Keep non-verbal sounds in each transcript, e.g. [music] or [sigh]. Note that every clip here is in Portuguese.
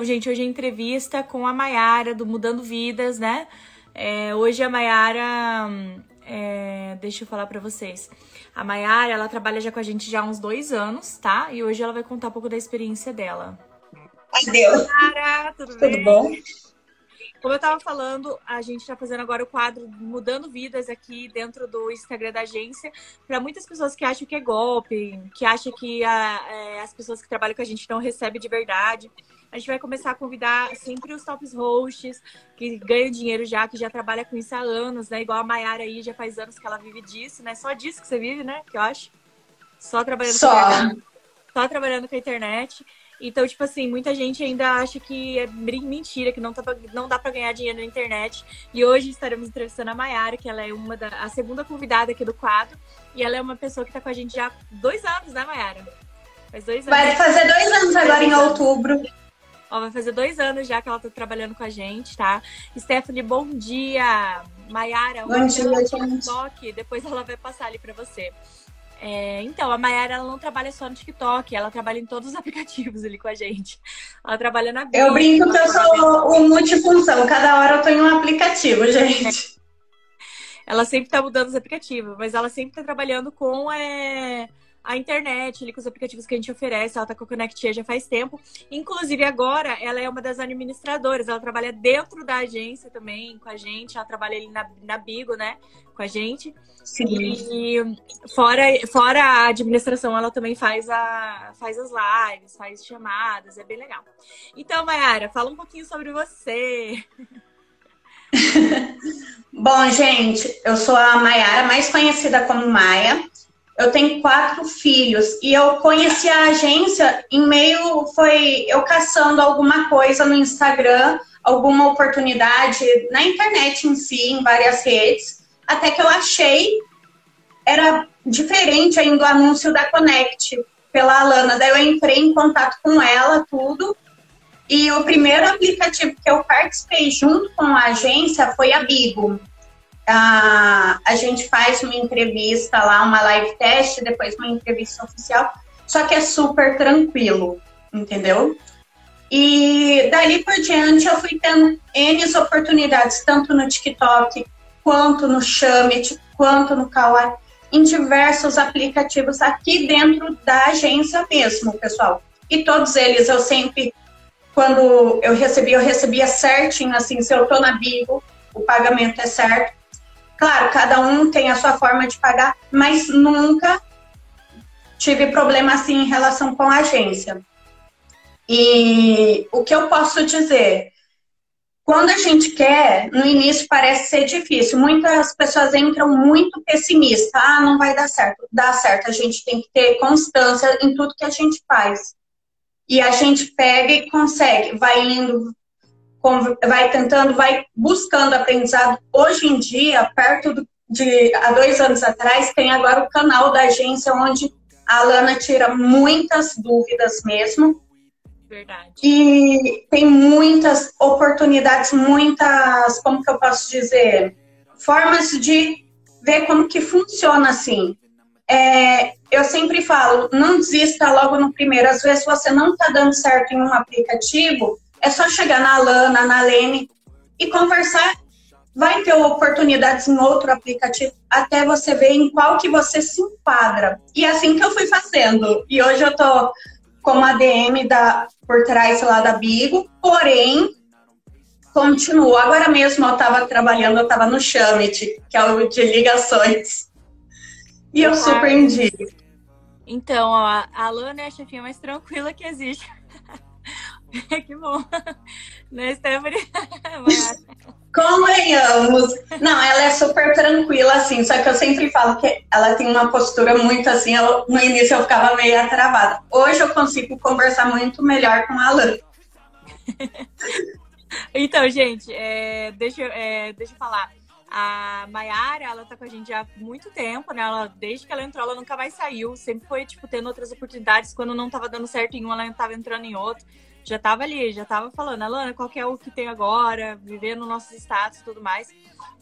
Então, gente, hoje é entrevista com a Maiara do Mudando Vidas, né? É, hoje a Maiara. É, deixa eu falar para vocês. A Maiara, ela trabalha já com a gente já há uns dois anos, tá? E hoje ela vai contar um pouco da experiência dela. Adeus. Maiara, tudo, tudo bem? bom? Como eu estava falando, a gente está fazendo agora o quadro Mudando Vidas aqui dentro do Instagram da agência. Para muitas pessoas que acham que é golpe, que acham que a, é, as pessoas que trabalham com a gente não recebem de verdade. A gente vai começar a convidar sempre os tops hosts que ganham dinheiro já, que já trabalha com isso há anos, né? Igual a Mayara aí, já faz anos que ela vive disso, né? Só disso que você vive, né? Que eu acho. Só trabalhando Só. com Só trabalhando com a internet. Então, tipo assim, muita gente ainda acha que é mentira, que não, tá, não dá para ganhar dinheiro na internet. E hoje estaremos entrevistando a Mayara, que ela é uma da a segunda convidada aqui do quadro. E ela é uma pessoa que tá com a gente já há dois anos, né, Mayara? Faz dois anos. Vai fazer dois anos agora em outubro. Ó, vai fazer dois anos já que ela tá trabalhando com a gente, tá? Stephanie, bom dia! Mayara, bom dia. Toque, depois ela vai passar ali para você. É, então, a Mayara ela não trabalha só no TikTok, ela trabalha em todos os [laughs] aplicativos ali com a gente. Ela trabalha na Eu brinco que eu sou o multifunção, cada hora eu tô em um aplicativo, gente. Ela sempre tá mudando os aplicativos, mas ela sempre tá trabalhando com é, a internet, ali, com os aplicativos que a gente oferece. Ela tá com a Connectia já faz tempo. Inclusive, agora, ela é uma das administradoras. Ela trabalha dentro da agência também com a gente. Ela trabalha ali na, na Bigo, né? Com a gente. Sim. E fora, fora a administração, ela também faz, a, faz as lives, faz chamadas. É bem legal. Então, Mayara, fala um pouquinho sobre você. [laughs] Bom, gente, eu sou a Mayara, mais conhecida como Maia eu tenho quatro filhos e eu conheci a agência em meio foi eu caçando alguma coisa no Instagram, alguma oportunidade na internet em si, em várias redes, até que eu achei era diferente ainda o anúncio da Connect pela Alana. Daí eu entrei em contato com ela, tudo. E o primeiro aplicativo que eu participei junto com a agência foi a Bigo a, a gente faz uma entrevista lá, uma live test, depois uma entrevista oficial, só que é super tranquilo, entendeu? E dali por diante eu fui tendo N oportunidades, tanto no TikTok, quanto no Summit, quanto no Kawaii, em diversos aplicativos aqui dentro da agência mesmo, pessoal. E todos eles eu sempre, quando eu recebi, eu recebia certinho, assim, se eu tô na Bigo, o pagamento é certo. Claro, cada um tem a sua forma de pagar, mas nunca tive problema assim em relação com a agência. E o que eu posso dizer? Quando a gente quer, no início parece ser difícil. Muitas pessoas entram muito pessimistas. Ah, não vai dar certo. Dá certo. A gente tem que ter constância em tudo que a gente faz. E a gente pega e consegue. Vai indo, vai tentando, vai buscando aprendizado. Hoje em dia, perto de há dois anos atrás, tem agora o canal da agência onde a Alana tira muitas dúvidas mesmo. Verdade. E tem muitas oportunidades, muitas, como que eu posso dizer, formas de ver como que funciona assim. É, eu sempre falo, não desista logo no primeiro. Às vezes você não está dando certo em um aplicativo, é só chegar na Lana, na Lene e conversar. Vai ter oportunidades em outro aplicativo até você ver em qual que você se enquadra. E é assim que eu fui fazendo. E hoje eu tô como ADM da, por trás lá da Bigo, porém, continuo. Agora mesmo eu estava trabalhando, eu estava no Summit, que é o de ligações. E eu super indico. Então, ó, a Lana é a chefinha mais tranquila que existe. [laughs] que bom. [laughs] Né, Stephanie? [laughs] Convenhamos. Não, ela é super tranquila, assim, só que eu sempre falo que ela tem uma postura muito assim, no início eu ficava meio travada. Hoje eu consigo conversar muito melhor com a Alan. então, gente, é, deixa, é, deixa eu falar. A Mayara, ela tá com a gente há muito tempo, né? Ela, desde que ela entrou, ela nunca mais saiu. Sempre foi, tipo, tendo outras oportunidades. Quando não tava dando certo em um, ela tava entrando em outro. Já tava ali, já tava falando, Alana, qual é o que tem agora, vivendo nossos status e tudo mais.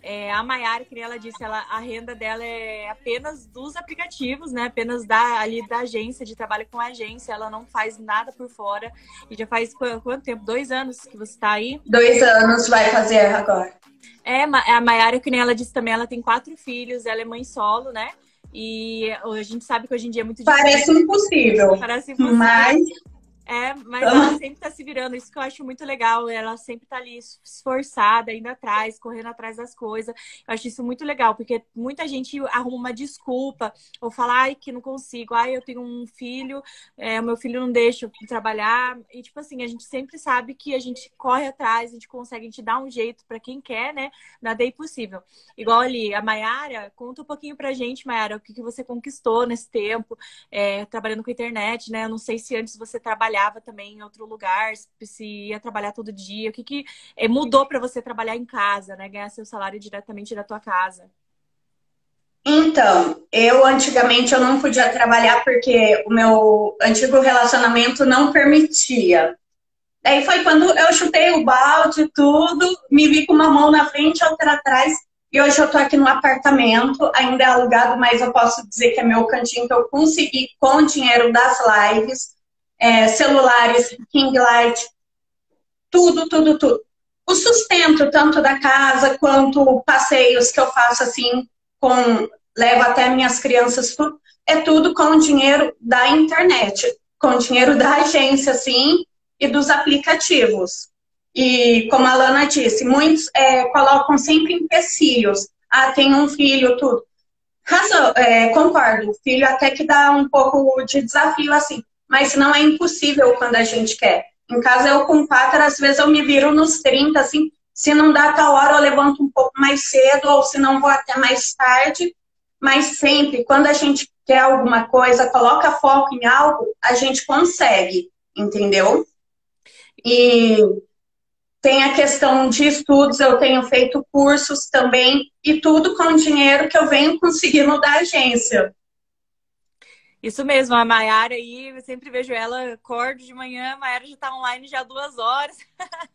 É, a Maiara, que ela disse, ela, a renda dela é apenas dos aplicativos, né? Apenas da, ali da agência, de trabalho com a agência. Ela não faz nada por fora. E já faz quanto tempo? Dois anos que você está aí? Dois anos vai fazer agora. É, a Maiara, que nem ela disse também, ela tem quatro filhos, ela é mãe solo, né? E a gente sabe que hoje em dia é muito difícil. Parece impossível. Parece impossível. Mas é, mas ela [laughs] sempre tá se virando, isso que eu acho muito legal. Ela sempre tá ali esforçada, indo atrás, correndo atrás das coisas. Eu acho isso muito legal, porque muita gente arruma uma desculpa, ou fala, ai, que não consigo, ai, eu tenho um filho, é, o meu filho não deixa eu trabalhar. E, tipo assim, a gente sempre sabe que a gente corre atrás, a gente consegue, a gente dá um jeito para quem quer, né? Nada é impossível. Igual ali, a Mayara, conta um pouquinho pra gente, Mayara, o que, que você conquistou nesse tempo, é, trabalhando com internet, né? Eu não sei se antes você trabalhava trabalhava também em outro lugar, se ia trabalhar todo dia, o que, que eh, mudou para você trabalhar em casa, né? Ganhar seu salário diretamente da tua casa? Então, eu antigamente eu não podia trabalhar porque o meu antigo relacionamento não permitia. Daí foi quando eu chutei o balde, tudo, me vi com uma mão na frente outra atrás. E hoje eu tô aqui no apartamento, ainda é alugado, mas eu posso dizer que é meu cantinho que eu consegui com o dinheiro das lives é, celulares, king light, tudo, tudo, tudo. O sustento, tanto da casa quanto passeios que eu faço assim, com levo até minhas crianças, é tudo com o dinheiro da internet, com o dinheiro da agência, assim, e dos aplicativos. E como a Lana disse, muitos é, colocam sempre empecilhos. Ah, tem um filho, tudo. Razão, é, concordo, filho até que dá um pouco de desafio, assim mas não é impossível quando a gente quer. Em casa, eu com quatro, às vezes eu me viro nos 30, assim, se não dá tal hora, eu levanto um pouco mais cedo, ou se não vou até mais tarde. Mas sempre, quando a gente quer alguma coisa, coloca foco em algo, a gente consegue, entendeu? E tem a questão de estudos, eu tenho feito cursos também, e tudo com dinheiro que eu venho conseguindo da agência. Isso mesmo, a Mayara aí, eu sempre vejo ela, acordo de manhã, a Mayara já tá online já duas horas. [laughs]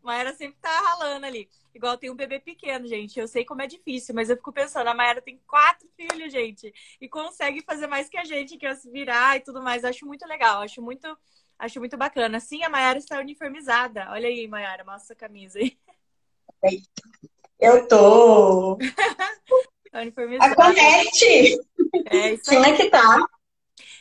Mayara sempre tá ralando ali. Igual tem um bebê pequeno, gente. Eu sei como é difícil, mas eu fico pensando, a Mayara tem quatro filhos, gente, e consegue fazer mais que a gente, que é se virar e tudo mais. acho muito legal, acho muito, acho muito bacana. Sim, a Mayara está uniformizada. Olha aí, Mayara, mostra a camisa aí. Eu tô. [laughs] tá uniformizada. A Conect! É isso aí. é que tá.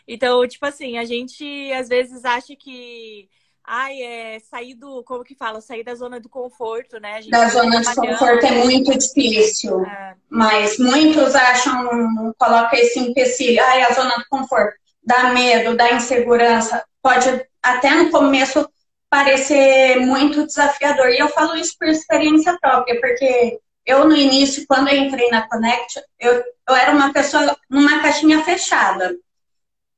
Então, tipo assim, a gente às vezes acha que ai, é sair do, como que fala, sair da zona do conforto, né? da zona de conforto é muito difícil. É. Mas muitos acham, coloca esse empecilho, ai, a zona do conforto, dá medo, dá insegurança, pode até no começo parecer muito desafiador. E eu falo isso por experiência própria, porque eu no início, quando eu entrei na Connect, eu, eu era uma pessoa numa caixinha fechada.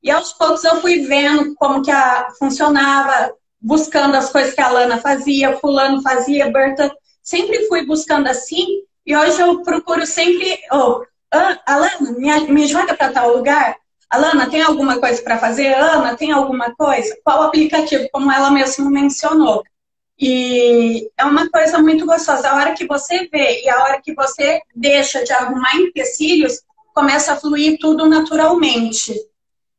E aos poucos eu fui vendo como que a, funcionava, buscando as coisas que a Lana fazia, fulano fazia, Berta. Sempre fui buscando assim. E hoje eu procuro sempre, oh, Alana, me, me joga para tal lugar. Alana, tem alguma coisa para fazer? Ana, tem alguma coisa? Qual aplicativo? Como ela mesma mencionou. E é uma coisa muito gostosa. A hora que você vê e a hora que você deixa de arrumar empecilhos, começa a fluir tudo naturalmente.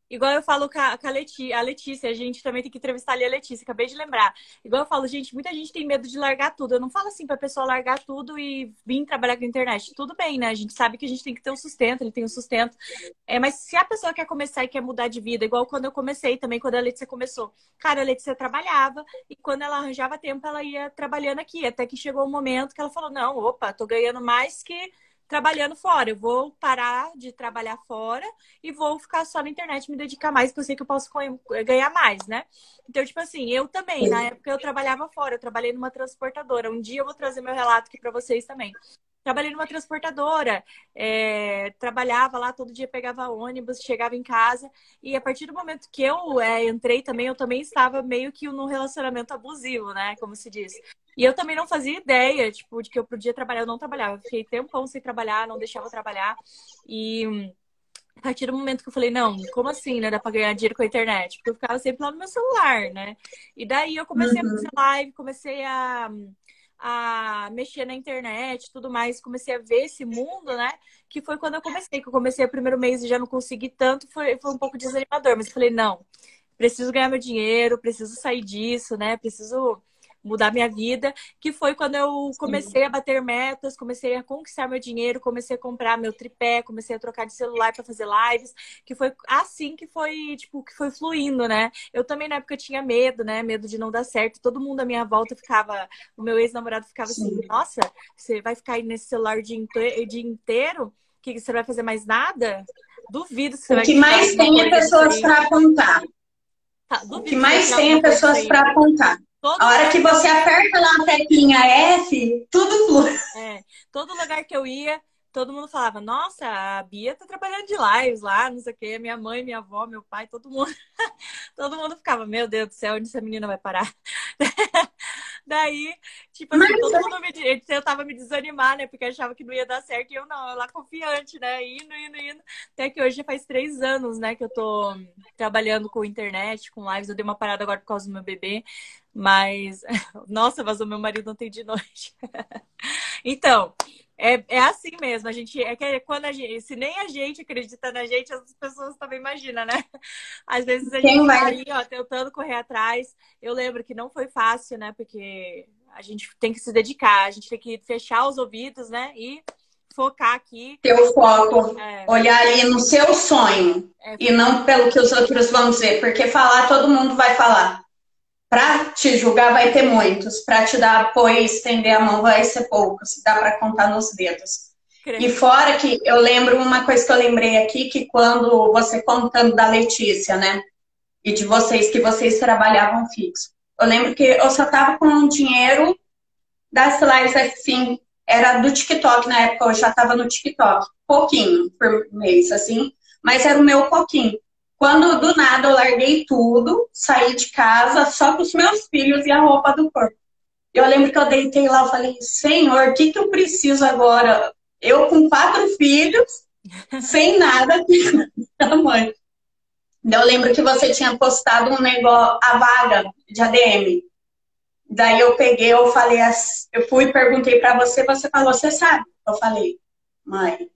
Igual eu falo com a, Letícia, a Letícia, a gente também tem que entrevistar ali a Letícia, acabei de lembrar. Igual eu falo, gente, muita gente tem medo de largar tudo. Eu não falo assim pra pessoa largar tudo e vir trabalhar com a internet. Tudo bem, né? A gente sabe que a gente tem que ter um sustento, ele tem um sustento. É, mas se a pessoa quer começar e quer mudar de vida, igual quando eu comecei também, quando a Letícia começou. Cara, a Letícia trabalhava e quando ela arranjava tempo, ela ia trabalhando aqui. Até que chegou um momento que ela falou: não, opa, tô ganhando mais que trabalhando fora. Eu vou parar de trabalhar fora e vou ficar só na internet, me dedicar mais, porque eu sei que eu posso ganhar mais, né? Então, tipo assim, eu também, na época eu trabalhava fora, eu trabalhei numa transportadora. Um dia eu vou trazer meu relato aqui para vocês também. Trabalhei numa transportadora, é, trabalhava lá todo dia, pegava ônibus, chegava em casa. E a partir do momento que eu é, entrei também, eu também estava meio que num relacionamento abusivo, né? Como se diz. E eu também não fazia ideia, tipo, de que eu podia trabalhar. Eu não trabalhava. Eu fiquei tempão sem trabalhar, não deixava trabalhar. E a partir do momento que eu falei, não, como assim, né? Dá pra ganhar dinheiro com a internet? Porque eu ficava sempre lá no meu celular, né? E daí eu comecei uhum. a fazer live, comecei a, a mexer na internet tudo mais, comecei a ver esse mundo, né? Que foi quando eu comecei, que eu comecei o primeiro mês e já não consegui tanto, foi, foi um pouco desanimador, mas eu falei, não, preciso ganhar meu dinheiro, preciso sair disso, né? Preciso mudar minha vida, que foi quando eu comecei a bater metas, comecei a conquistar meu dinheiro, comecei a comprar meu tripé, comecei a trocar de celular para fazer lives, que foi assim que foi, tipo, que foi fluindo, né? Eu também na época tinha medo, né? Medo de não dar certo. Todo mundo à minha volta ficava, o meu ex-namorado ficava assim, Sim. assim: "Nossa, você vai ficar aí nesse celular o dia inteiro, o dia inteiro? Que você vai fazer mais nada?" Duvido que você o vai que mais tem é pessoas para apontar. Tá, o que mais tem é pessoas para apontar. Todo a hora que você aperta lá a teclinha F, tudo flui. É, todo lugar que eu ia, todo mundo falava, nossa, a Bia tá trabalhando de lives lá, não sei o quê. Minha mãe, minha avó, meu pai, todo mundo. [laughs] todo mundo ficava, meu Deus do céu, onde essa menina vai parar? [laughs] Daí, tipo assim, Mas, todo é mundo me tentava me desanimar, né? Porque achava que não ia dar certo e eu não, eu lá confiante, né? Indo, indo, indo. Até que hoje já faz três anos, né, que eu tô trabalhando com internet, com lives. Eu dei uma parada agora por causa do meu bebê. Mas, [laughs] nossa, vazou meu marido ontem de noite. [laughs] então, é, é assim mesmo. A gente é que quando a gente, se nem a gente acredita na gente, as pessoas também imaginam, né? [laughs] Às vezes a gente vai ali, ó, tentando correr atrás. Eu lembro que não foi fácil, né? Porque a gente tem que se dedicar, a gente tem que fechar os ouvidos, né? E focar aqui. Ter o foco, é. olhar ali no seu sonho é, e não pelo que os outros vão dizer, porque falar todo mundo vai falar. Para te julgar vai ter muitos, para te dar apoio e estender a mão vai ser poucos, dá para contar nos dedos. Creio. E fora que eu lembro uma coisa que eu lembrei aqui, que quando você contando da Letícia, né? E de vocês, que vocês trabalhavam fixo. Eu lembro que eu só tava com um dinheiro das lives assim, era do TikTok na época, eu já tava no TikTok. Pouquinho por mês, assim, mas era o meu pouquinho. Quando do nada eu larguei tudo, saí de casa só com os meus filhos e a roupa do corpo. Eu lembro que eu deitei lá e falei, Senhor, o que, que eu preciso agora? Eu com quatro filhos, [laughs] sem nada [laughs] da mãe. Eu lembro que você tinha postado um negócio, a vaga de ADM. Daí eu peguei, eu falei, eu fui e perguntei para você, você falou, você sabe? Eu falei, mãe,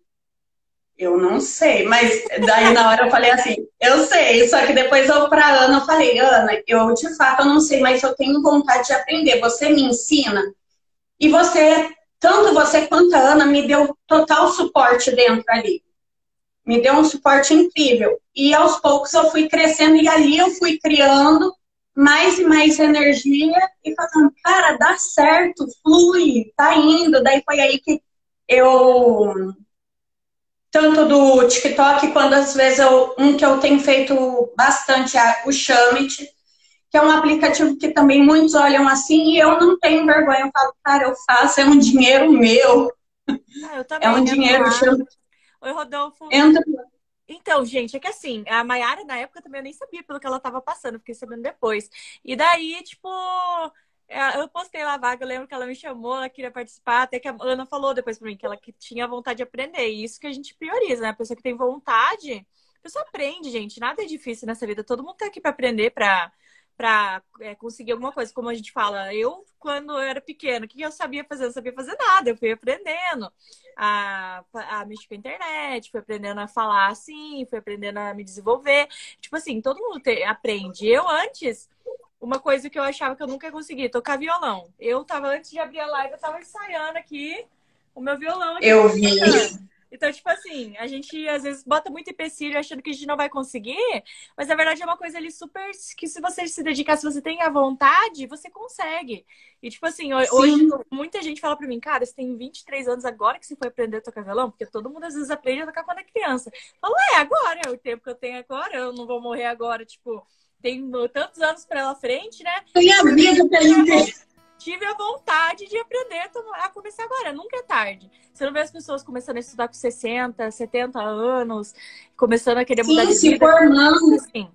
eu não sei, mas daí na hora eu falei assim, eu sei, só que depois eu pra Ana eu falei, Ana, eu de fato eu não sei, mas eu tenho vontade de aprender, você me ensina. E você, tanto você quanto a Ana, me deu total suporte dentro ali. Me deu um suporte incrível. E aos poucos eu fui crescendo e ali eu fui criando mais e mais energia e falando, cara, dá certo, flui, tá indo. Daí foi aí que eu tanto do TikTok quanto às vezes eu, um que eu tenho feito bastante é o Shamit, que é um aplicativo que também muitos olham assim e eu não tenho vergonha. Eu falo, cara, eu faço, é um dinheiro meu. Ah, é um dinheiro. Chama... Oi, Rodolfo. Entra. Então, gente, é que assim, a Mayara na época também eu nem sabia pelo que ela tava passando, fiquei sabendo depois. E daí, tipo, eu postei lá a vaga, eu lembro que ela me chamou, ela queria participar, até que a Ana falou depois pra mim que ela que tinha vontade de aprender. E isso que a gente prioriza, né? A pessoa que tem vontade, a pessoa aprende, gente. Nada é difícil nessa vida. Todo mundo tá aqui para aprender, para para é, conseguir alguma coisa. Como a gente fala, eu, quando eu era pequena, o que eu sabia fazer? Eu não sabia fazer nada. Eu fui aprendendo a, a mexer com a internet, fui aprendendo a falar assim, fui aprendendo a me desenvolver. Tipo assim, todo mundo te, aprende. Eu antes uma coisa que eu achava que eu nunca ia conseguir, tocar violão. Eu tava, antes de abrir a live, eu tava ensaiando aqui o meu violão. Aqui eu vi. Então, tipo assim, a gente às vezes bota muito empecilho achando que a gente não vai conseguir, mas na verdade é uma coisa ali super que se você se dedicar, se você tem a vontade, você consegue. E tipo assim, Sim. hoje muita gente fala pra mim, cara, você tem 23 anos agora que você foi aprender a tocar violão? Porque todo mundo às vezes aprende a tocar quando é criança. Fala, é, agora, é o tempo que eu tenho agora, eu não vou morrer agora, tipo tem tantos anos pela frente, né? Tem a vida pra gente. Tive a vontade de aprender a começar agora, nunca é tarde. Você não vê as pessoas começando a estudar com 60, 70 anos, começando a querer mudar Sim, de vida. se formando. Assim,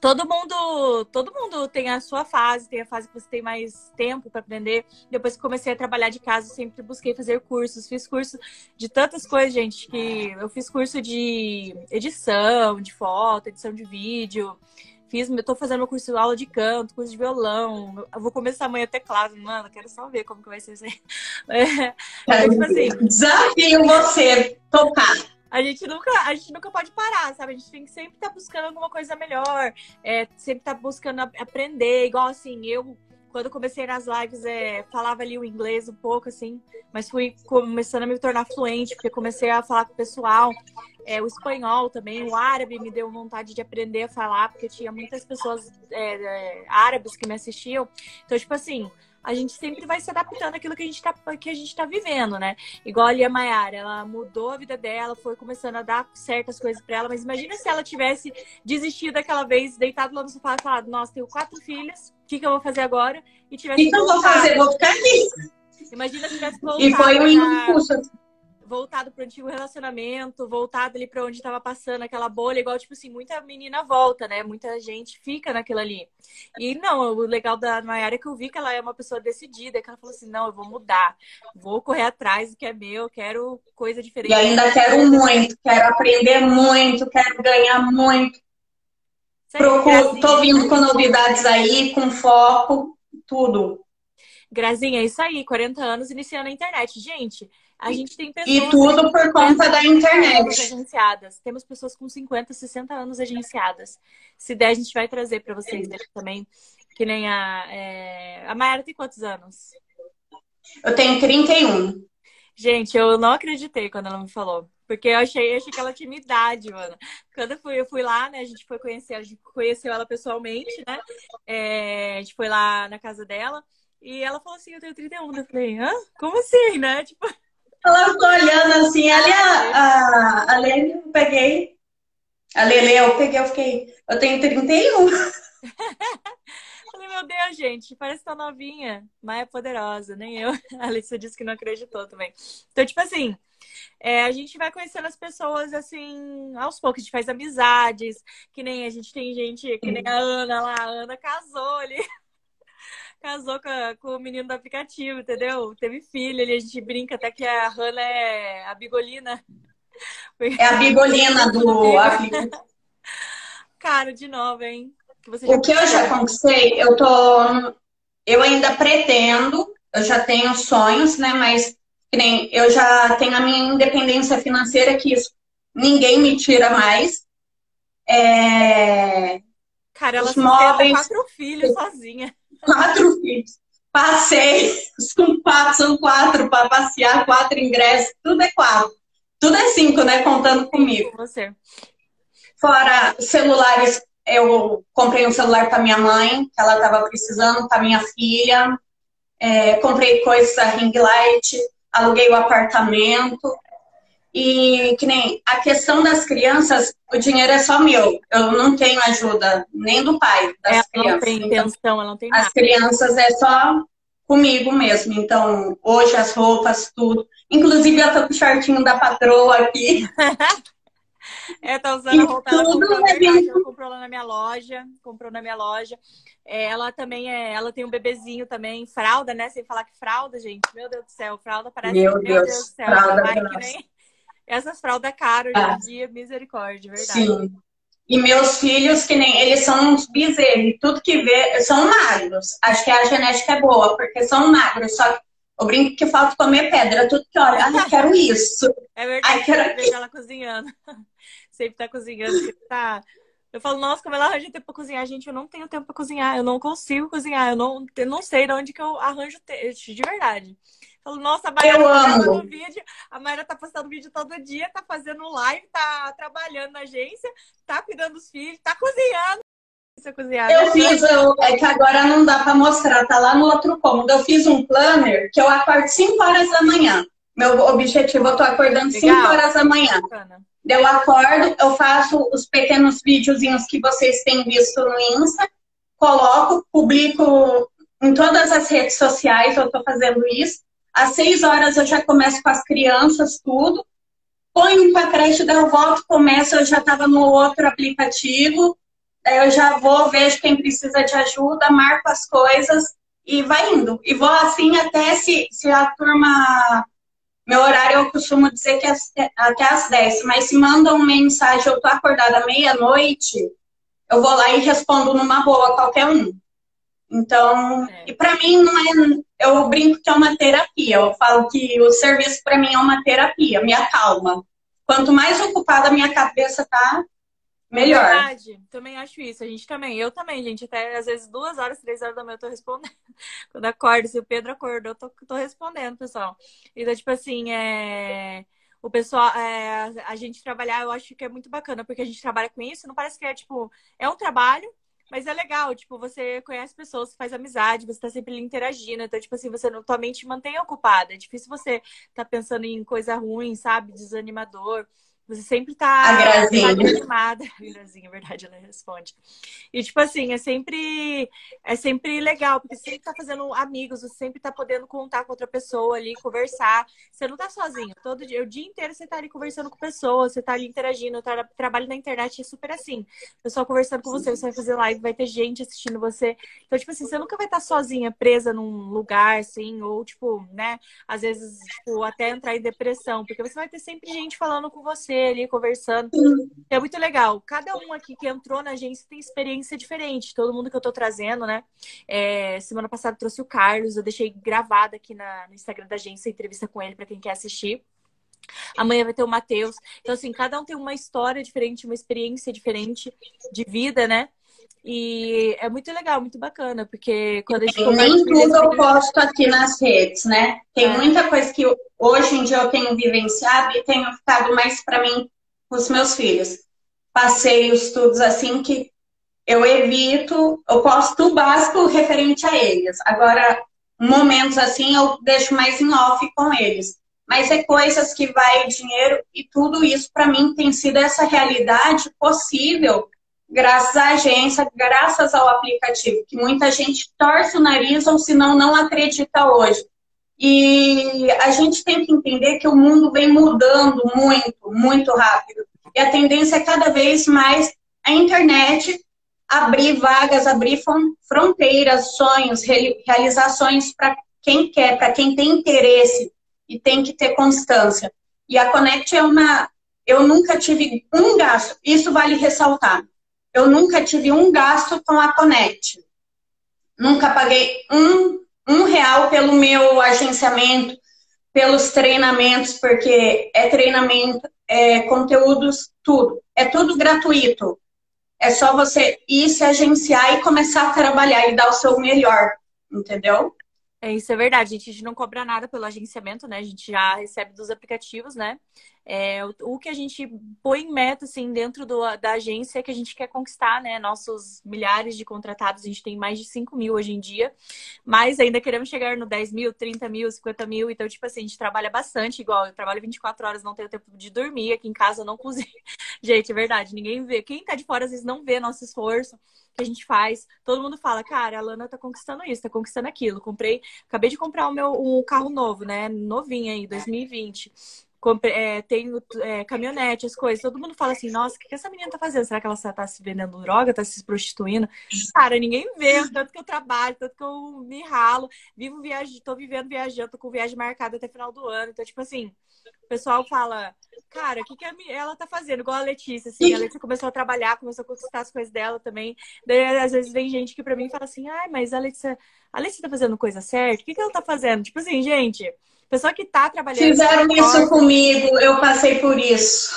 todo mundo, todo mundo tem a sua fase, tem a fase que você tem mais tempo para aprender. Depois que comecei a trabalhar de casa, sempre busquei fazer cursos, fiz curso de tantas coisas, gente, que eu fiz curso de edição, de foto, edição de vídeo. Fiz, eu tô fazendo meu curso de aula de canto, curso de violão. Eu vou começar amanhã teclado, mano. Quero só ver como que vai ser isso aí. [laughs] É, é, tipo assim, desafio você tocar a gente nunca, a gente nunca pode parar, sabe? A gente tem que sempre estar tá buscando alguma coisa melhor, é, sempre estar tá buscando aprender, igual assim, eu quando comecei nas lives, é, falava ali o inglês um pouco, assim, mas fui começando a me tornar fluente, porque comecei a falar com o pessoal. É, o espanhol também, o árabe me deu vontade de aprender a falar, porque tinha muitas pessoas é, é árabes que me assistiam. Então, tipo assim, a gente sempre vai se adaptando àquilo que a gente está que a gente tá vivendo, né? Igual ali a Mayara, ela mudou a vida dela, foi começando a dar certas coisas para ela, mas imagina se ela tivesse desistido aquela vez, deitado lá no sofá e falado, nossa, tenho quatro filhas, o que, que eu vou fazer agora? E tivesse. O que, eu vou fazer? Vou ficar aqui. Imagina se tivesse voltado. E foi um impulso voltado para o antigo relacionamento, voltado ali para onde estava passando aquela bolha, igual, tipo assim, muita menina volta, né? Muita gente fica naquilo ali. E não, o legal da Mayara é que eu vi que ela é uma pessoa decidida, que ela falou assim: não, eu vou mudar, vou correr atrás do que é meu, quero coisa diferente. E ainda quero muito, quero aprender muito, quero ganhar muito. Procuro, tô vindo com novidades aí, com foco, tudo. Grazinha, é isso aí, 40 anos iniciando a internet. Gente, a gente tem pessoas. E tudo por conta da internet. Agenciadas. Temos pessoas com 50, 60 anos agenciadas. Se der, a gente vai trazer para vocês também. Que nem a. É... A Mayara tem quantos anos? Eu tenho 31. Gente, eu não acreditei quando ela me falou. Porque eu achei, eu achei que ela tinha idade, mano. Quando eu fui, eu fui lá, né? A gente foi conhecer, a gente conheceu ela pessoalmente, né? É, a gente foi lá na casa dela. E ela falou assim, eu tenho 31. Eu falei, hã? Como assim, né? Tipo, ela ficou olhando assim, ali a, a, a Lene, eu peguei. A Lele, eu peguei, eu fiquei. Eu tenho 31. [laughs] Falei, meu Deus, gente, parece tão novinha, mas é poderosa, nem eu. [laughs] A Alicia disse que não acreditou também. Então, tipo assim, é, a gente vai conhecendo as pessoas assim, aos poucos, a gente faz amizades, que nem a gente tem gente, que nem a Ana lá, a Ana casou ali [laughs] casou com, a, com, o menino do aplicativo, entendeu? Teve filho, ali a gente brinca até que a Hannah é a bigolina. É a bigolina do aplicativo. [laughs] Cara, de novo, hein? Que o que eu já conquistei, eu tô. Eu ainda pretendo, eu já tenho sonhos, né? Mas nem eu já tenho a minha independência financeira, que isso ninguém me tira mais. É... Cara, ela Os móveis... quatro filhos sozinha quatro filhos. Passei, são quatro, são quatro para passear, quatro ingressos, tudo é quatro. Tudo é cinco, né? Contando comigo. Você. Fora celulares, eu comprei um celular para minha mãe, que ela estava precisando, para minha filha. É, comprei coisas da ring light, aluguei o apartamento. E que nem a questão das crianças, o dinheiro é só meu. Eu não tenho ajuda nem do pai das ela crianças. Não tem intenção, então, ela não tem nada. As crianças é só comigo mesmo. Então, hoje as roupas, tudo. Inclusive, eu tô com o shortinho da patroa aqui. [laughs] é, tá usando e a roupa, ela comprou, verdade, ela comprou lá na minha loja, comprou na minha loja. É, ela também é, ela tem um bebezinho também, fralda, né? Sem falar que fralda, gente. Meu Deus do céu, fralda parece meu, meu Deus, Deus do céu. Fralda vai que nem essas fraldas caras hoje em ah. dia, misericórdia, verdade. Sim. E meus filhos, que nem eles são uns bezerros, tudo que vê, são magros. Acho que a genética é boa, porque são magros. Só que eu brinco que falta comer pedra, tudo que olha, ai, quero isso. É verdade, ai, quero... eu vejo ela cozinhando. [laughs] sempre tá cozinhando, sempre tá. Eu falo, nossa, como ela arranja tempo pra cozinhar. Gente, eu não tenho tempo pra cozinhar, eu não consigo cozinhar, eu não, eu não sei de onde que eu arranjo tempo, de verdade. Falo, nossa, a Mayra eu tá postando vídeo. A Mayra tá postando vídeo todo dia, tá fazendo live, tá trabalhando na agência, tá cuidando dos filhos, tá cozinhando. Cozinhar, eu né? fiz, eu, é que agora não dá para mostrar, tá lá no outro cômodo. Eu fiz um planner que eu acordo 5 horas da manhã. Meu objetivo, eu tô acordando 5 horas da manhã. Bacana. Eu acordo, eu faço os pequenos videozinhos que vocês têm visto no Insta, coloco, publico em todas as redes sociais, eu tô fazendo isso. Às seis horas eu já começo com as crianças, tudo. Ponho para a creche, daí eu volto, começo, eu já estava no outro aplicativo. Daí eu já vou, vejo quem precisa de ajuda, marco as coisas e vai indo. E vou assim até se, se a turma. Meu horário eu costumo dizer que é até às 10, mas se mandam mensagem, eu tô acordada meia-noite, eu vou lá e respondo numa boa qualquer um. Então, é. e para mim não é, eu brinco que é uma terapia. Eu falo que o serviço para mim é uma terapia, me acalma. Quanto mais ocupada a minha cabeça tá, melhor. É verdade, também acho isso. A gente também, eu também, gente, até às vezes duas horas, três horas da manhã eu tô respondendo. [laughs] Quando acordo, se o Pedro acordou, eu tô, tô respondendo, pessoal. Então, tipo assim, é o pessoal, é, a gente trabalhar, eu acho que é muito bacana, porque a gente trabalha com isso, não parece que é tipo, é um trabalho, mas é legal, tipo, você conhece pessoas, faz amizade, você tá sempre ali interagindo. Então, tipo assim, você não, tua mente mantém ocupada. É difícil você tá pensando em coisa ruim, sabe? Desanimador. Você sempre tá, animada. [laughs] Grazinha, é verdade, ela responde. E, tipo assim, é sempre, é sempre legal, porque você sempre tá fazendo amigos, você sempre tá podendo contar com outra pessoa ali, conversar. Você não tá sozinho. Todo dia, o dia inteiro você tá ali conversando com pessoas, você tá ali interagindo. Tra trabalho na internet é super assim. O pessoal conversando com você, você vai fazer live, vai ter gente assistindo você. Então, tipo assim, você nunca vai estar tá sozinha, presa num lugar, assim, ou, tipo, né, às vezes, tipo, até entrar em depressão, porque você vai ter sempre gente falando com você ali conversando. É muito legal. Cada um aqui que entrou na agência tem experiência diferente. Todo mundo que eu tô trazendo, né? É, semana passada trouxe o Carlos, eu deixei gravado aqui na, no Instagram da agência, entrevista com ele para quem quer assistir. Amanhã vai ter o Matheus. Então, assim, cada um tem uma história diferente, uma experiência diferente de vida, né? E é muito legal, muito bacana, porque quando a gente. Nem tudo eu posto aqui nas redes, né? Tem é. muita coisa que hoje em dia eu tenho vivenciado e tenho ficado mais para mim com os meus filhos. Passeios, tudo assim que eu evito, eu posto o básico referente a eles. Agora, momentos assim eu deixo mais em off com eles. Mas é coisas que vai dinheiro e tudo isso para mim tem sido essa realidade possível graças à agência, graças ao aplicativo, que muita gente torce o nariz ou senão não acredita hoje. E a gente tem que entender que o mundo vem mudando muito, muito rápido. E a tendência é cada vez mais a internet abrir vagas, abrir fronteiras, sonhos, realizações para quem quer, para quem tem interesse e tem que ter constância. E a Connect é uma. Eu nunca tive um gasto, isso vale ressaltar eu nunca tive um gasto com a Connect. Nunca paguei um, um real pelo meu agenciamento, pelos treinamentos, porque é treinamento, é conteúdos, tudo. É tudo gratuito. É só você ir se agenciar e começar a trabalhar e dar o seu melhor, entendeu? É, isso é verdade. A gente não cobra nada pelo agenciamento, né? A gente já recebe dos aplicativos, né? É, o, que a gente põe em meta, assim, dentro do, da agência é que a gente quer conquistar, né? Nossos milhares de contratados, a gente tem mais de 5 mil hoje em dia, mas ainda queremos chegar no 10 mil, 30 mil, 50 mil. Então, tipo assim, a gente trabalha bastante, igual eu trabalho 24 horas, não tenho tempo de dormir, aqui em casa eu não [laughs] cozinho. gente, é verdade, ninguém vê. Quem tá de fora às vezes não vê nosso esforço que a gente faz. Todo mundo fala, cara, a Lana tá conquistando isso, tá conquistando aquilo. Comprei, acabei de comprar o meu um carro novo, né? Novinho aí, 2020. É, tenho é, caminhonete, as coisas. Todo mundo fala assim, nossa, o que, que essa menina tá fazendo? Será que ela tá se vendendo droga, tá se prostituindo? Cara, ninguém vê, tanto que eu trabalho, tanto que eu me ralo, vivo viajando, tô vivendo viajando, tô com viagem marcada até final do ano. Então, tipo assim, o pessoal fala, cara, o que, que ela tá fazendo? Igual a Letícia, assim, a Letícia começou a trabalhar, começou a conquistar as coisas dela também. Daí, às vezes, vem gente que pra mim fala assim, ai, mas a Letícia, a Letícia tá fazendo coisa certa? O que, que ela tá fazendo? Tipo assim, gente, pessoa que tá trabalhando. Fizeram isso comigo, eu passei por isso.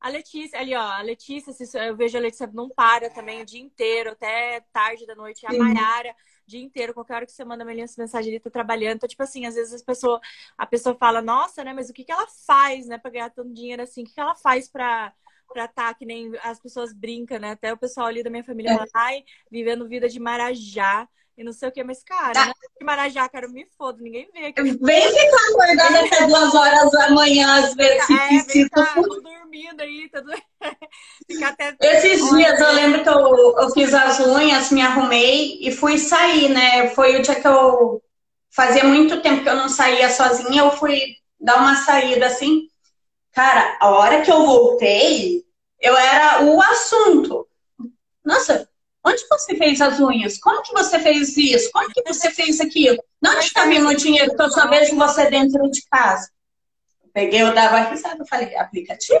A Letícia, ali, ó, a Letícia, eu vejo a Letícia não para também o dia inteiro, até tarde da noite. A Mayara dia inteiro, qualquer hora que você manda uma mensagem, ele tá trabalhando. Então, tipo assim, às vezes a pessoa, a pessoa fala, nossa, né, mas o que, que ela faz, né, pra ganhar tanto dinheiro assim? O que, que ela faz pra, pra tá, que nem as pessoas brincam, né? Até o pessoal ali da minha família é. fala, ai, vivendo vida de marajá e não sei o que, mas, cara, ah. né? De Marajá, cara, me foda, ninguém vê. Aqui. Vem ficar acordada até duas horas da manhã, às vezes, é. Tá dormindo aí, tudo. [laughs] Ficar até... Esses dias eu lembro que eu, eu fiz as unhas, me arrumei e fui sair, né? Foi o dia que eu fazia muito tempo que eu não saía sozinha, eu fui dar uma saída assim. Cara, a hora que eu voltei, eu era o assunto Nossa, onde você fez as unhas? Como que você fez isso? Como que você fez aquilo? Não está vindo o dinheiro que eu só vejo você dentro de casa? Peguei, eu dava risada, eu falei, aplicativo?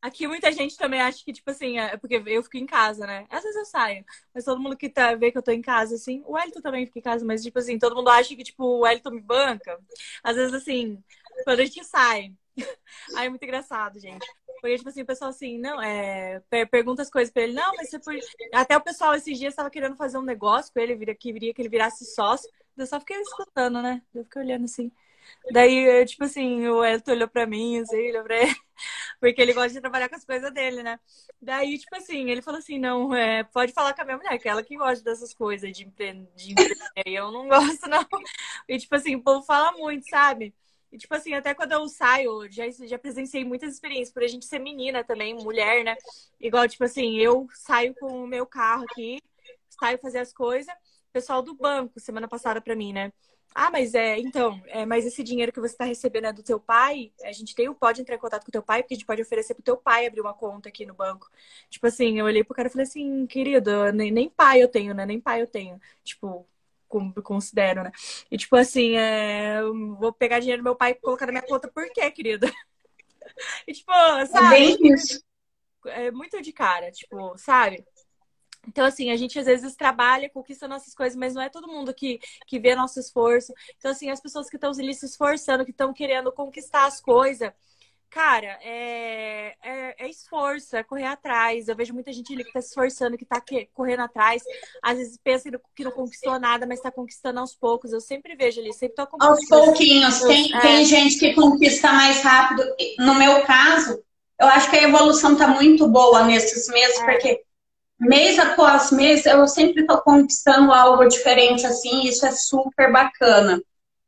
Aqui muita gente também acha que, tipo assim, é porque eu fico em casa, né? Às vezes eu saio, mas todo mundo que tá, vê que eu tô em casa, assim, o Elton também fica em casa, mas, tipo assim, todo mundo acha que, tipo, o Elton me banca. Às vezes, assim, quando a gente sai. [laughs] Aí é muito engraçado, gente. Porque, tipo assim, o pessoal assim, não, é. Pergunta as coisas pra ele, não, mas você por. Até o pessoal esses dias estava querendo fazer um negócio com ele, que queria que ele virasse sócio. Eu só fiquei escutando, né? Eu fiquei olhando assim. Daí, tipo assim, o Elton olhou pra mim, assim, olhou pra ele, [laughs] porque ele gosta de trabalhar com as coisas dele, né? Daí, tipo assim, ele falou assim, não, é, pode falar com a minha mulher, que é ela que gosta dessas coisas de empreender, de eu não gosto, não. E, tipo assim, o povo fala muito, sabe? E, tipo assim, até quando eu saio, já, já presenciei muitas experiências, por a gente ser menina também, mulher, né? Igual, tipo assim, eu saio com o meu carro aqui, saio fazer as coisas, pessoal do banco, semana passada pra mim, né? Ah, mas é, então, é, mas esse dinheiro que você está recebendo é do teu pai? A gente tem, pode entrar em contato com o teu pai, porque a gente pode oferecer pro teu pai abrir uma conta aqui no banco. Tipo assim, eu olhei pro cara e falei assim, querido, nem, nem pai eu tenho, né? Nem pai eu tenho. Tipo, considero, né? E tipo assim, é, vou pegar dinheiro do meu pai e colocar na minha conta, por quê, querida? [laughs] E tipo, sabe? É bem isso. É muito de cara, tipo, sabe? Então, assim, a gente às vezes trabalha, conquista nossas coisas, mas não é todo mundo que, que vê nosso esforço. Então, assim, as pessoas que estão ali se esforçando, que estão querendo conquistar as coisas, cara, é, é, é, esforço, é correr atrás. Eu vejo muita gente ali que está se esforçando, que está correndo atrás. Às vezes pensa que não conquistou nada, mas está conquistando aos poucos. Eu sempre vejo ali, sempre tô conquistando. Aos pouquinhos. Tem, é. tem gente que conquista mais rápido. No meu caso, eu acho que a evolução está muito boa nesses meses, é. porque mês após mês, eu sempre estou conquistando algo diferente, assim, isso é super bacana.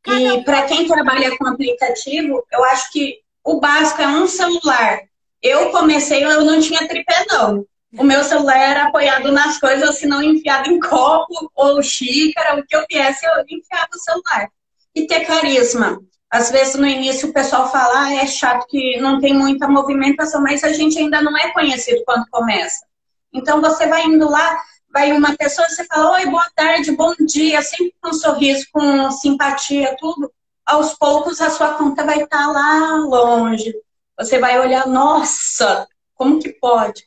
E para quem trabalha com aplicativo, eu acho que o básico é um celular. Eu comecei, eu não tinha tripé, não. O meu celular era apoiado nas coisas, se não enfiado em copo ou xícara, o que eu viesse, eu enfiava o celular. E ter carisma. Às vezes no início o pessoal fala, ah, é chato que não tem muita movimentação, mas a gente ainda não é conhecido quando começa. Então você vai indo lá, vai uma pessoa, você fala, oi, boa tarde, bom dia, sempre com um sorriso, com simpatia, tudo. Aos poucos a sua conta vai estar lá longe. Você vai olhar, nossa, como que pode?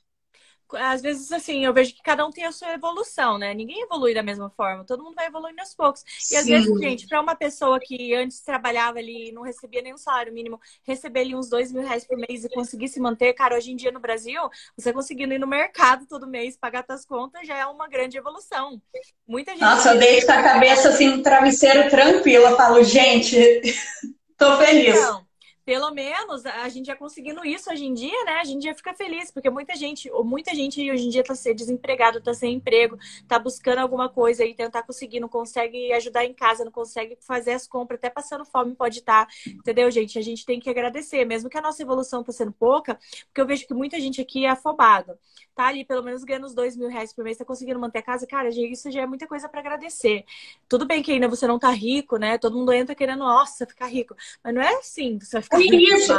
Às vezes, assim, eu vejo que cada um tem a sua evolução, né? Ninguém evolui da mesma forma, todo mundo vai evoluindo aos poucos. E às vezes, gente, para uma pessoa que antes trabalhava ali e não recebia nenhum salário mínimo, receber ali uns dois mil reais por mês e conseguir se manter, cara, hoje em dia no Brasil, você conseguindo ir no mercado todo mês, pagar suas contas, já é uma grande evolução. Muita gente. Nossa, eu deito com a cabeça assim no travesseiro tranquila, falo, gente, [laughs] tô feliz. Então, pelo menos a gente já conseguindo isso hoje em dia, né? A gente já fica feliz, porque muita gente, muita gente hoje em dia tá ser desempregado, tá sem emprego, tá buscando alguma coisa e tentar conseguir, não consegue ajudar em casa, não consegue fazer as compras, até passando fome pode estar, tá, entendeu, gente? A gente tem que agradecer, mesmo que a nossa evolução tá sendo pouca, porque eu vejo que muita gente aqui é afobado, tá ali pelo menos ganhando os dois mil reais por mês, tá conseguindo manter a casa, cara, isso já é muita coisa para agradecer. Tudo bem que ainda você não tá rico, né? Todo mundo entra querendo, nossa, ficar rico, mas não é assim, você vai ficar isso.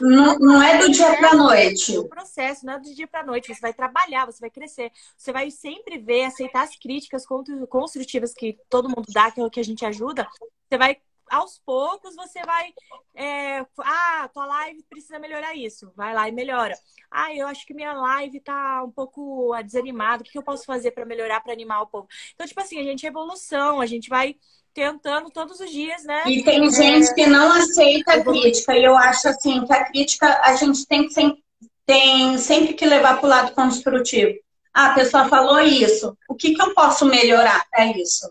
Não, não é do dia para noite. Um processo, não é do dia para noite. Você vai trabalhar, você vai crescer. Você vai sempre ver, aceitar as críticas construtivas que todo mundo dá, que é o que a gente ajuda. Você vai aos poucos você vai. É, ah, tua live precisa melhorar isso. Vai lá e melhora. Ah, eu acho que minha live tá um pouco desanimada. O que eu posso fazer para melhorar, para animar o povo? Então, tipo assim, a gente é evolução, a gente vai tentando todos os dias, né? E tem é... gente que não aceita a crítica. E eu acho assim que a crítica a gente tem que sempre, tem sempre que levar para o lado construtivo. Ah, a pessoa falou isso. O que, que eu posso melhorar para isso?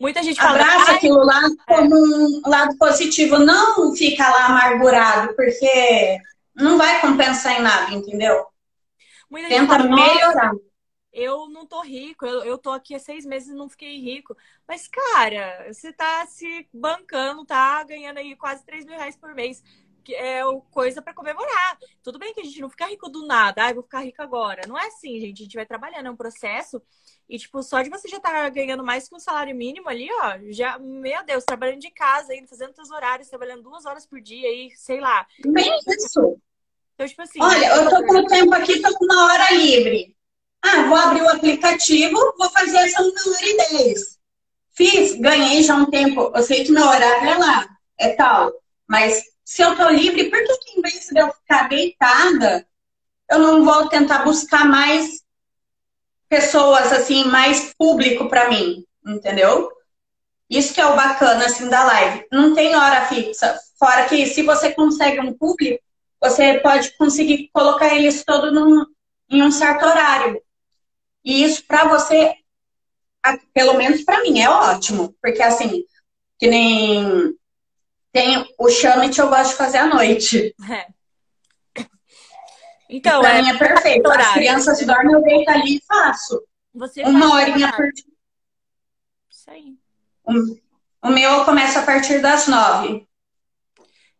Muita gente fala. Abraça aquilo lá como um lado positivo. Não fica lá amargurado, porque não vai compensar em nada, entendeu? Muita Tenta fala, melhorar eu não tô rico, eu, eu tô aqui há seis meses e não fiquei rico. Mas, cara, você tá se bancando, tá ganhando aí quase 3 mil reais por mês. Que é coisa para comemorar. Tudo bem que a gente não fica rico do nada, ai, vou ficar rico agora. Não é assim, gente. A gente vai trabalhando, é um processo. E, tipo, só de você já estar tá ganhando mais que um salário mínimo ali, ó, já, meu Deus, trabalhando de casa ainda, fazendo seus horários, trabalhando duas horas por dia aí, sei lá. Bem isso. Então, tipo assim. Olha, eu tô com o tempo aqui, tô com uma hora livre. Ah, vou abrir o aplicativo, vou fazer essa uma hora e dez. Fiz, ganhei já um tempo. Eu sei que meu horário é lá, é tal. Mas se eu tô livre, por que, que em vez de eu ficar deitada, eu não vou tentar buscar mais pessoas, assim, mais público para mim, entendeu? Isso que é o bacana, assim, da live. Não tem hora fixa. Fora que se você consegue um público, você pode conseguir colocar eles todos num, em um certo horário. E isso para você, pelo menos para mim, é ótimo. Porque assim, que nem tem o chame eu gosto de fazer à noite. É. Então, pra é, mim é perfeito. As crianças dormem, eu deito ali e faço. Você Uma horinha por dia. Isso aí. O, o meu começa a partir das nove.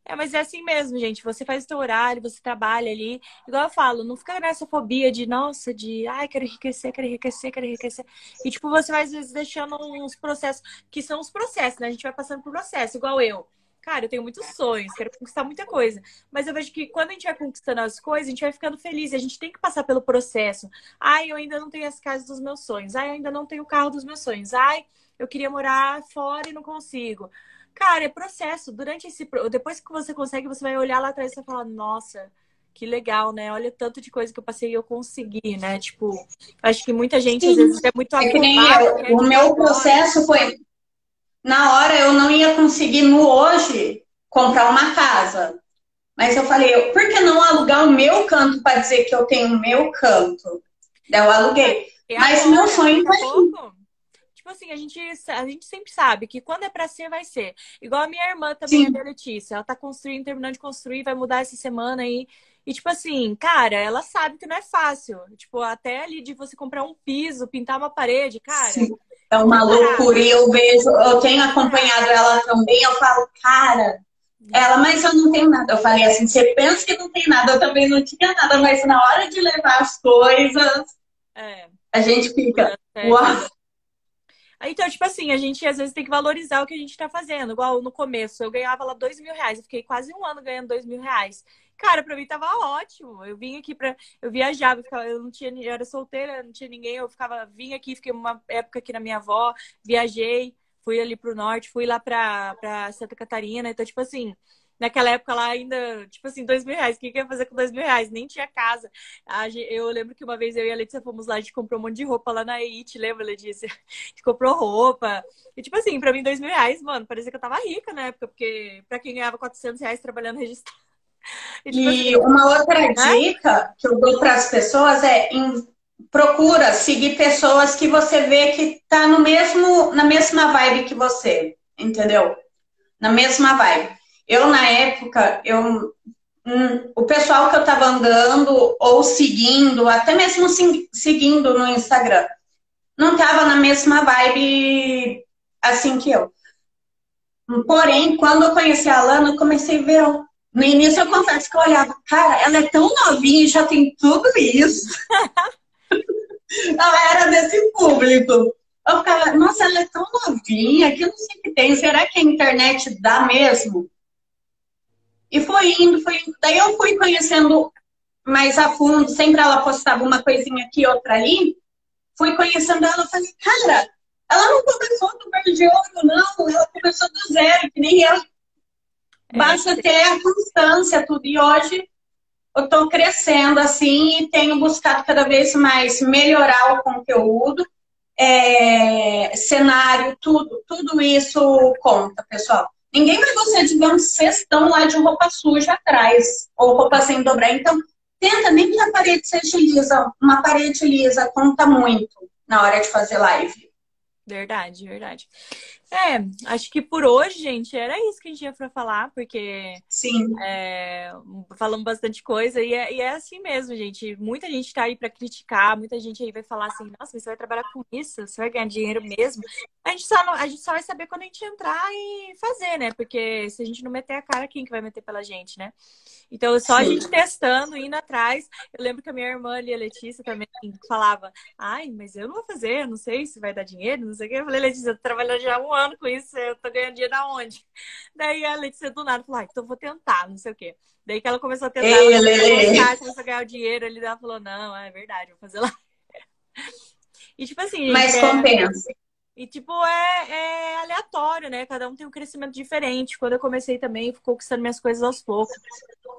É, mas é assim mesmo, gente. Você faz o seu horário, você trabalha ali. Igual eu falo, não fica nessa fobia de, nossa, de, ai, quero enriquecer, quero enriquecer, quero enriquecer. E, tipo, você vai, às vezes, deixando uns processos, que são os processos, né? A gente vai passando por processo, igual eu. Cara, eu tenho muitos sonhos, quero conquistar muita coisa. Mas eu vejo que quando a gente vai conquistando as coisas, a gente vai ficando feliz. A gente tem que passar pelo processo. Ai, eu ainda não tenho as casas dos meus sonhos. Ai, eu ainda não tenho o carro dos meus sonhos. Ai, eu queria morar fora e não consigo. Cara, é processo. Durante esse. Depois que você consegue, você vai olhar lá atrás e vai falar, nossa, que legal, né? Olha tanto de coisa que eu passei e eu consegui, né? Tipo, acho que muita gente Sim. às vezes é muito é nem eu. O meu processo foi. Na hora eu não ia conseguir no hoje comprar uma casa. Mas eu falei, por que não alugar o meu canto para dizer que eu tenho o meu canto? Daí eu aluguei. É Mas meu sonho foi tipo assim, a gente, a gente sempre sabe que quando é pra ser, vai ser. Igual a minha irmã também, Sim. a Letícia. Ela tá construindo, terminando de construir, vai mudar essa semana aí. E, tipo assim, cara, ela sabe que não é fácil. Tipo, até ali de você comprar um piso, pintar uma parede, cara. Sim. É uma loucura. E eu vejo, eu tenho acompanhado ela também, eu falo, cara, ela, mas eu não tenho nada. Eu falei assim, você pensa que não tem nada, eu também não tinha nada, mas na hora de levar as coisas, é. a gente fica, é, uau. Então, tipo assim, a gente às vezes tem que valorizar o que a gente tá fazendo. Igual no começo, eu ganhava lá dois mil reais. Eu fiquei quase um ano ganhando dois mil reais. Cara, pra mim tava ótimo. Eu vim aqui pra. Eu viajava, eu, ficava... eu não tinha. Eu era solteira, não tinha ninguém. Eu ficava. Vim aqui, fiquei uma época aqui na minha avó, viajei, fui ali pro norte, fui lá pra, pra Santa Catarina. Então, tipo assim, naquela época lá ainda, tipo assim, dois mil reais. O que, que ia fazer com dois mil reais? Nem tinha casa. Eu lembro que uma vez eu e a Letícia fomos lá, a gente comprou um monte de roupa lá na EIT, lembra, Letícia? [laughs] A gente comprou roupa. E, tipo assim, pra mim, dois mil reais, mano, parecia que eu tava rica na época, porque pra quem ganhava 400 reais trabalhando registrado. [laughs] E, tipo, e assim, uma outra né? dica que eu dou para as pessoas é em, procura seguir pessoas que você vê que tá no mesmo, na mesma vibe que você, entendeu? Na mesma vibe. Eu, na época, eu, hum, o pessoal que eu estava andando ou seguindo, até mesmo seguindo no Instagram, não estava na mesma vibe assim que eu. Porém, quando eu conheci a Alana, eu comecei a ver. No início, eu confesso que eu olhava, cara, ela é tão novinha e já tem tudo isso. [laughs] ela era desse público. Eu ficava, nossa, ela é tão novinha, que eu não sei o que tem. Será que a internet dá mesmo? E foi indo, foi indo. Daí eu fui conhecendo mais a fundo, sempre ela postava uma coisinha aqui, outra ali. Fui conhecendo ela, falei, cara, ela não começou do verde ouro, não, ela começou do zero, que nem eu. É, Basta ter a constância, tudo. E hoje eu estou crescendo assim e tenho buscado cada vez mais melhorar o conteúdo, é, cenário, tudo, tudo isso conta, pessoal. Ninguém vai gostar de ver um cestão lá de roupa suja atrás, ou roupa sem dobrar. Então, tenta nem que a parede seja lisa. Uma parede lisa conta muito na hora de fazer live. Verdade, verdade. É, acho que por hoje, gente, era isso que a gente ia pra falar, porque. Sim. É, falamos bastante coisa e é, e é, assim mesmo, gente. Muita gente tá aí pra criticar, muita gente aí vai falar assim: nossa, você vai trabalhar com isso, você vai ganhar dinheiro mesmo. A gente, só não, a gente só vai saber quando a gente entrar e fazer, né? Porque se a gente não meter a cara, quem que vai meter pela gente, né? Então, só Sim. a gente testando, indo atrás. Eu lembro que a minha irmã ali, a Letícia, também falava: ai, mas eu não vou fazer, não sei se vai dar dinheiro, não sei o que. Eu falei, Letícia, eu tô trabalhando já um ano com isso, eu tô ganhando dinheiro da onde? [laughs] Daí a Letícia do nada falou, ah, então vou tentar, não sei o quê. Daí que ela começou a tentar, Ei, ela começou a ganhar o dinheiro, ele ela falou, não, é verdade, vou fazer lá. [laughs] E tipo assim. Mas é... compensa. E, tipo, é, é, aleatório, né? Cada um tem um crescimento diferente. Quando eu comecei também, fui conquistando minhas coisas aos poucos.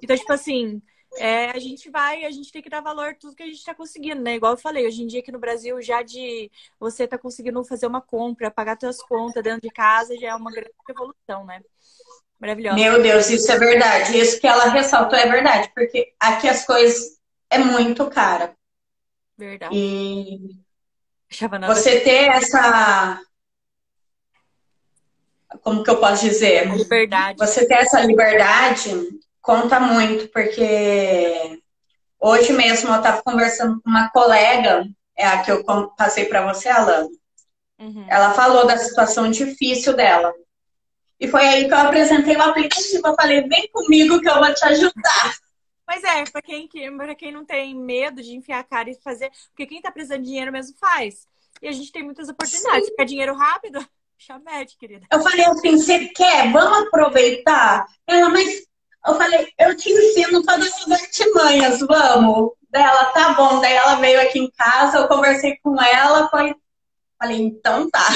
Então, tipo assim, é, a gente vai, a gente tem que dar valor a tudo que a gente está conseguindo, né? Igual eu falei, hoje em dia aqui no Brasil, já de você tá conseguindo fazer uma compra, pagar suas contas dentro de casa, já é uma grande evolução, né? Maravilhosa. Meu Deus, isso é verdade. Isso que ela ressaltou é verdade, porque aqui as coisas é muito cara. Verdade. E você ter essa. Como que eu posso dizer? Liberdade. Você ter essa liberdade conta muito, porque hoje mesmo eu estava conversando com uma colega, é a que eu passei para você, Alana. Uhum. Ela falou da situação difícil dela. E foi aí que eu apresentei o aplicativo. Eu falei, vem comigo que eu vou te ajudar. Mas é, para quem, pra quem não tem medo de enfiar a cara e fazer. Porque quem tá precisando de dinheiro mesmo faz. E a gente tem muitas oportunidades. Sim. Quer dinheiro rápido? [laughs] Chamete, querida. Eu falei assim: você quer? Vamos aproveitar? Ela, mas. Eu falei: eu te ensino todas as artimanhas, vamos. Dela, tá bom. Daí ela veio aqui em casa, eu conversei com ela, foi. Falei: então tá.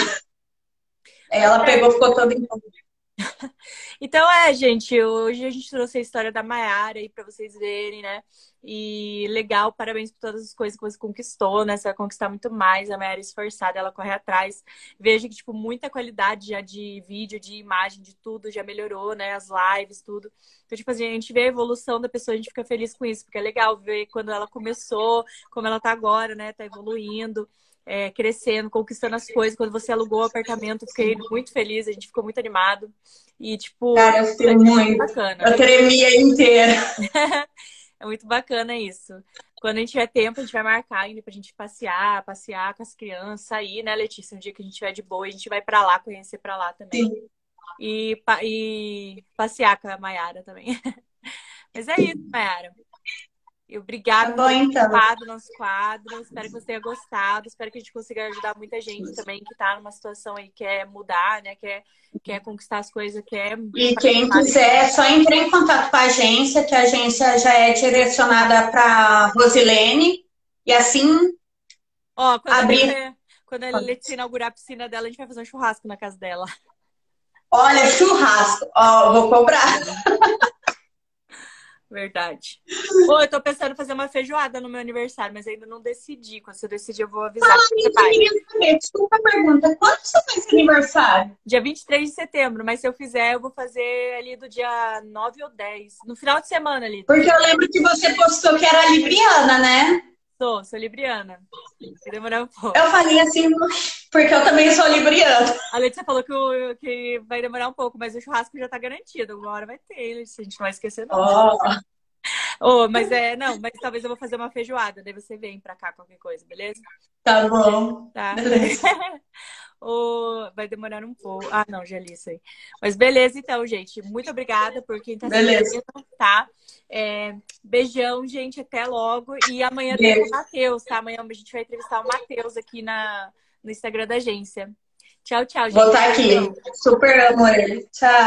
Ela pegou, ficou toda envolvida. [laughs] Então é, gente, hoje a gente trouxe a história da Mayara aí para vocês verem, né? E legal, parabéns por todas as coisas que você conquistou, né? Você vai conquistar muito mais. A Mayara é esforçada, ela corre atrás. Veja que, tipo, muita qualidade já de vídeo, de imagem, de tudo já melhorou, né? As lives, tudo. Então, tipo assim, a gente vê a evolução da pessoa, a gente fica feliz com isso, porque é legal ver quando ela começou, como ela tá agora, né? Tá evoluindo é, crescendo, conquistando as coisas. Quando você alugou o apartamento, fiquei muito feliz, a gente ficou muito animado. E, tipo, Cara, eu fiquei muito bacana. Eu tremia inteira. [laughs] é muito bacana isso. Quando a gente tiver tempo, a gente vai marcar ainda pra gente passear, passear com as crianças, sair, né, Letícia? Um dia que a gente tiver de boa, a gente vai para lá, conhecer para lá também. Sim. E, e passear com a Mayara também. [laughs] Mas é isso, Mayara. Obrigada tá por ter então. nosso quadro. Espero que você tenha gostado. Espero que a gente consiga ajudar muita gente também que está numa situação aí, quer mudar, né? Quer, quer conquistar as coisas, quer. E quem quiser, é só entrar em contato com a agência, que a agência já é direcionada para Rosilene. E assim. Ó, quando abrir. A quando a Letícia inaugurar a piscina dela, a gente vai fazer um churrasco na casa dela. Olha, churrasco. Ó, vou cobrar. [laughs] Verdade. Pô, eu tô pensando em fazer uma feijoada no meu aniversário, mas ainda não decidi. Quando eu decidir, eu vou avisar. Ah, você. Saber, desculpa a pergunta. Quando você faz aniversário? Dia 23 de setembro, mas se eu fizer, eu vou fazer ali do dia 9 ou 10. No final de semana ali. Porque eu lembro que você postou que era libriana, né? Sou, sou libriana. Vai demorar um pouco. Eu falei assim, porque eu também sou libriana. A Letícia falou que, o, que vai demorar um pouco, mas o churrasco já tá garantido. Uma hora vai ter. A gente não vai esquecer, não. Oh. Oh, mas é, não, mas talvez eu vou fazer uma feijoada, daí você vem pra cá qualquer coisa, beleza? Tá bom. Tá. Beleza. [laughs] ou vai demorar um pouco. Ah, não, já li isso aí. Mas beleza, então, gente. Muito obrigada por quem tá assistindo, tá? É, beijão, gente. Até logo. E amanhã tem o Matheus, tá? Amanhã a gente vai entrevistar o Matheus aqui na, no Instagram da agência. Tchau, tchau, gente. Vou estar tá aqui. Super amo ele. Tchau.